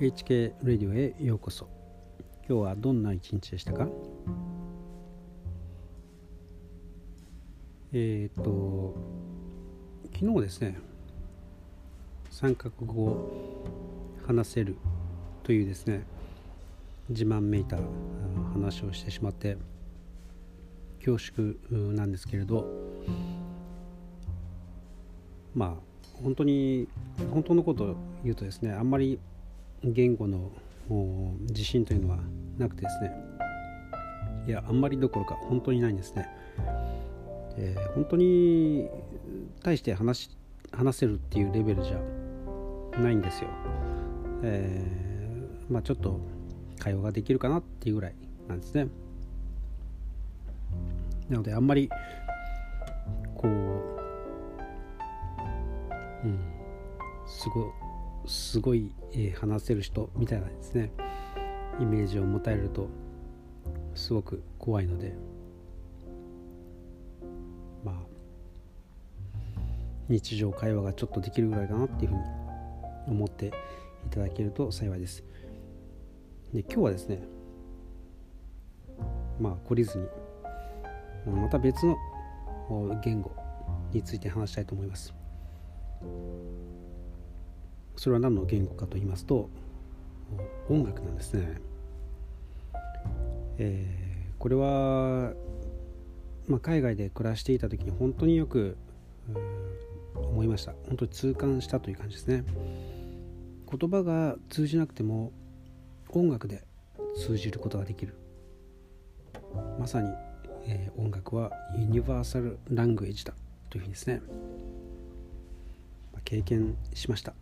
HK ラディオへようこそ。今日はどんな一日でしたか？えっ、と昨日ですね三角語を話せるというですね自慢めいた話をしてしまって恐縮なんですけれどまあ本当に本当のことを言うとですねあんまり言語の自信というのはなくてですね。いやあんまりどころか本当にないんですね、えー、本当に対して話話せるっていうレベルじゃないんですよ、えー、まあちょっと会話ができるかなっていうぐらいなんですね。なのであんまりこううんすごいすごい、え、話せる人みたいなですねイメージを持たれるとすごく怖いのでまあ日常会話がちょっとできるぐらいかなっていうふうに思っていただけると幸いです。で今日はですねまあ懲りずにまた別の言語について話したいと思います。それは何の言語かと言いますと音楽なんですね、えー、これは、まあ、海外で暮らしていた時に本当によく思いました。本当に痛感したという感じですね。言葉が通じなくても音楽で通じることができる。まさに、えー、音楽はユニバーサルラングエージだというふうにですね、まあ、経験しました。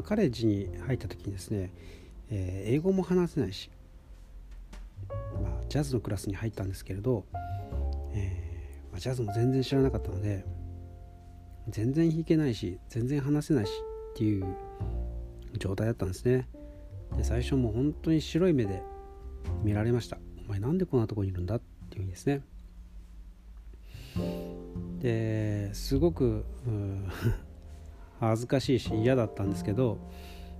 まあ、カレッジに入った時にですね、えー、英語も話せないし、まあ、ジャズのクラスに入ったんですけれど、えーまあ、ジャズも全然知らなかったので全然弾けないし全然話せないしっていう状態だったんですね。で最初もう本当に白い目で見られました。お前なんでこんなとこにいるんだっていうふうにですね。ですごく恥ずかしいし嫌だったんですけど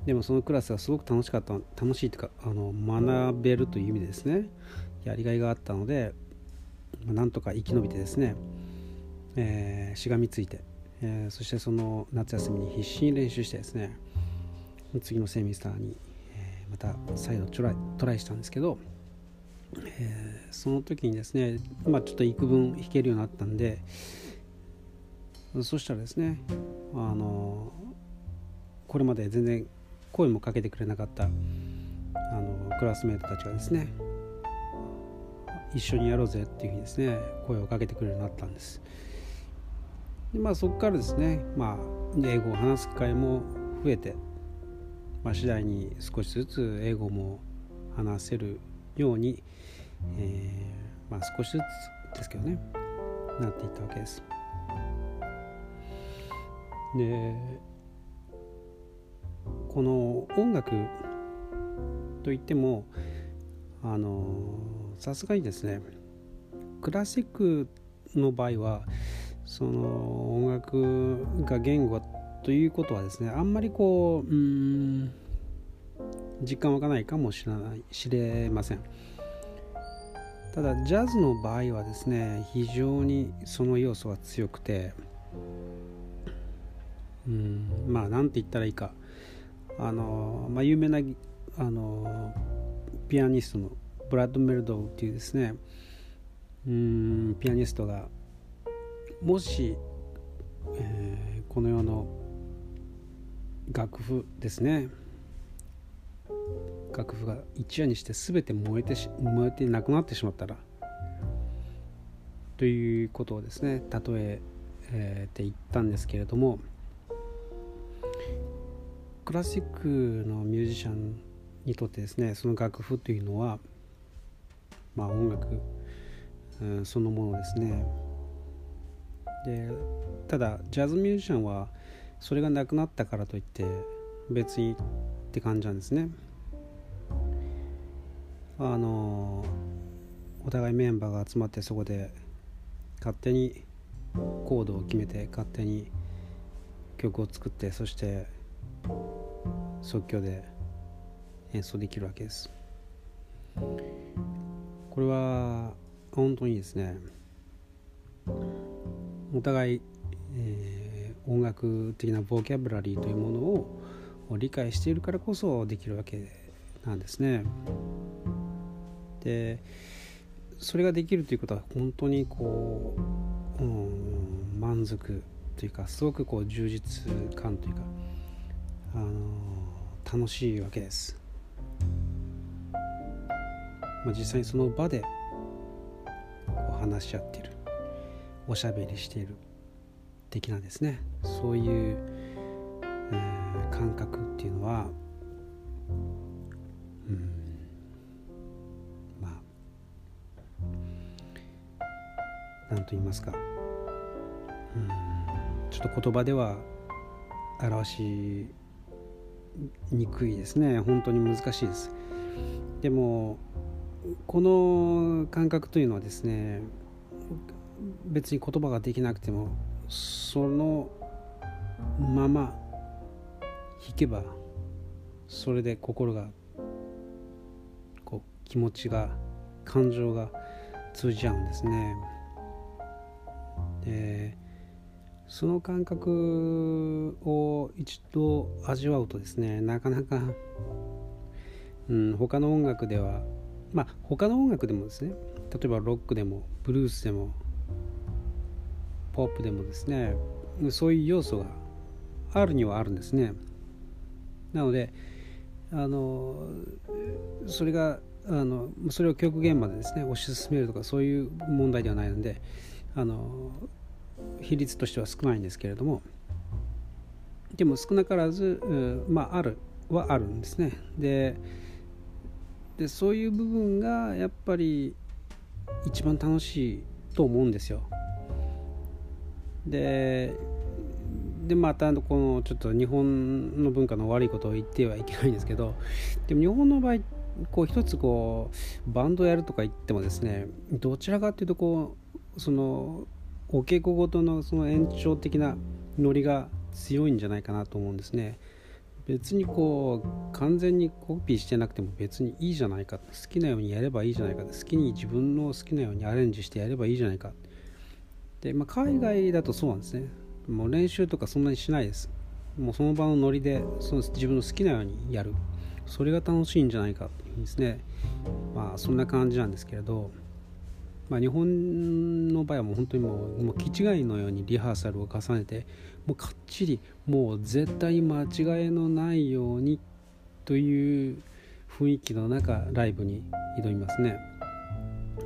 でもそのクラスがすごく楽しかった楽しいというかあの学べるという意味でですねやりがいがあったので、まあ、なんとか生き延びてですね、えー、しがみついて、えー、そしてその夏休みに必死に練習してですね次のセミスターに、えー、また再度トライトライしたんですけど、え、その時にですね、まあ、ちょっと幾分弾けるようになったんでそしたらですねあのこれまで全然声もかけてくれなかったあのクラスメートたちがですね一緒にやろうぜっていうふうにですね声をかけてくれるようになったんですでまあそこからですねまあ英語を話す機会も増えて、まあ、次第に少しずつ英語も話せるように、えー、まあ少しずつですけどねなっていったわけです。でこの音楽といってもあのさすがにですねクラシックの場合はその音楽が言語ということはですねあんまりこううん実感湧かないかもしれない知れません。ただジャズの場合はですね非常にその要素は強くてうん。まあ何て言ったらいいか。あの、まあ、有名なあのピアニストのブラッド・メルドウっていうですね。うんピアニストがもし、えー、この世の楽譜ですね。楽譜が一夜にして全て燃えてし燃えてなくなってしまったらということをですね例ええー、って言ったんですけれどもクラシックのミュージシャンにとってですねその楽譜というのはまあ音楽、うん、そのものですね。でただジャズミュージシャンはそれがなくなったからといって別にって感じなんですね。あのお互いメンバーが集まってそこで勝手にコードを決めて勝手に曲を作ってそして即興で演奏できるわけですこれは本当にですねお互い、えー、音楽的なボキャブラリーというものを理解しているからこそできるわけなんですね。でそれができるということは本当にこう、うん、満足というかすごくこう充実感というか、あの楽しいわけです。まあ、実際にその場でこう話し合っている。おしゃべりしている。的なですね。そういう、えー、感覚っていうのはうんまあ何と言いますか。うんちょっと言葉では表しにくいですね。本当に難しいです。でもこの感覚というのはですね別に言葉ができなくてもそのまま弾けばそれで心がこう気持ちが感情が通じ合うんですね。でその感覚を一度味わうとですねなかなか、うん、他の音楽ではまあ他の音楽でもですね例えばロックでもブルースでもポップでもですねそういう要素があるにはあるんですね。なのであのそれがあのそれを極限までですね推し進めるとかそういう問題ではないのであの比率としては少ないんですけれどもでも少なからず、まああるはあるんですねででそういう部分がやっぱり一番楽しいと思うんですよ。ででまたこのちょっと日本の文化の悪いことを言ってはいけないんですけどでも日本の場合こう一つこうバンドやるとか言ってもですねどちらかというとこうそのお稽古ごとのその延長的なノリが強いんじゃないかなと思うんですね。別にこう完全にコピーしてなくても別にいいじゃないか好きなようにやればいいじゃないか。好きに自分の好きなようにアレンジしてやればいいじゃないか。で、まあ、海外だとそうなんですね。もう練習とかそんなにしないです。もうその場のノリでその自分の好きなようにやる。それが楽しいんじゃないかっていうんですね。まあそんな感じなんですけれど。まあ、日本の場合はもう本当にもうもう気違いのようにリハーサルを重ねてもうかっちりもう絶対間違いのないようにという雰囲気の中ライブに挑みますね。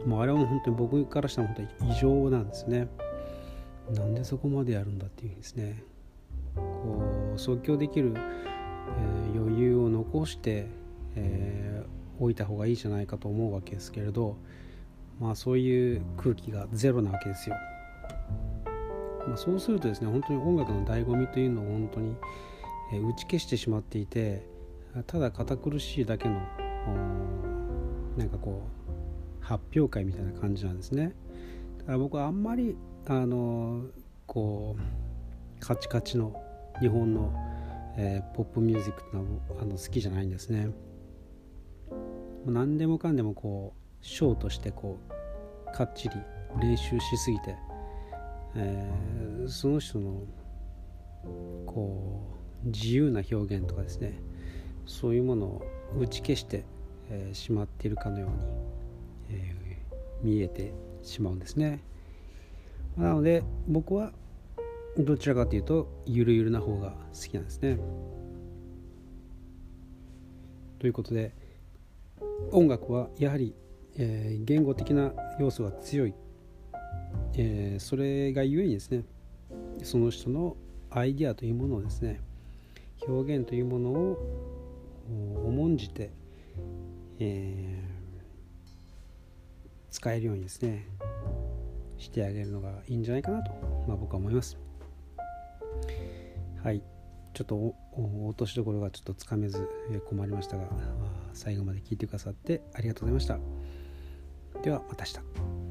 もうあれは本当に僕からしたら本当に異常なんですね。なんでそこまでやるんだっていうですね。こう即興できる、えー、余裕を残して、えー、置いた方がいいじゃないかと思うわけですけれどまあ、そういう空気がゼロなわけですよ。まあ、そうするとですね本当に音楽の醍醐味というのを本当に、打ち消してしまっていてただ堅苦しいだけのなんかこう発表会みたいな感じなんですね。だから僕はあんまりあのこうカチカチの日本の、えー、ポップミュージックってのはあの好きじゃないんですね。何でもかんでもこうショーとしてこうかっちり練習しすぎて、えー、その人のこう自由な表現とかですねそういうものを打ち消して、えー、しまっているかのように、えー、見えてしまうんですね。なので僕はどちらかというとゆるゆるな方が好きなんですね。ということで音楽はやはりえー、言語的な要素が強い、えー、それがゆえにですねその人のアイディアというものをですね表現というものを重んじて、えー、使えるようにですねしてあげるのがいいんじゃないかなと、まあ、僕は思います。はい。ちょっと落としどころがちょっとつかめず困りましたが最後まで聞いてくださってありがとうございました。ではまた明日。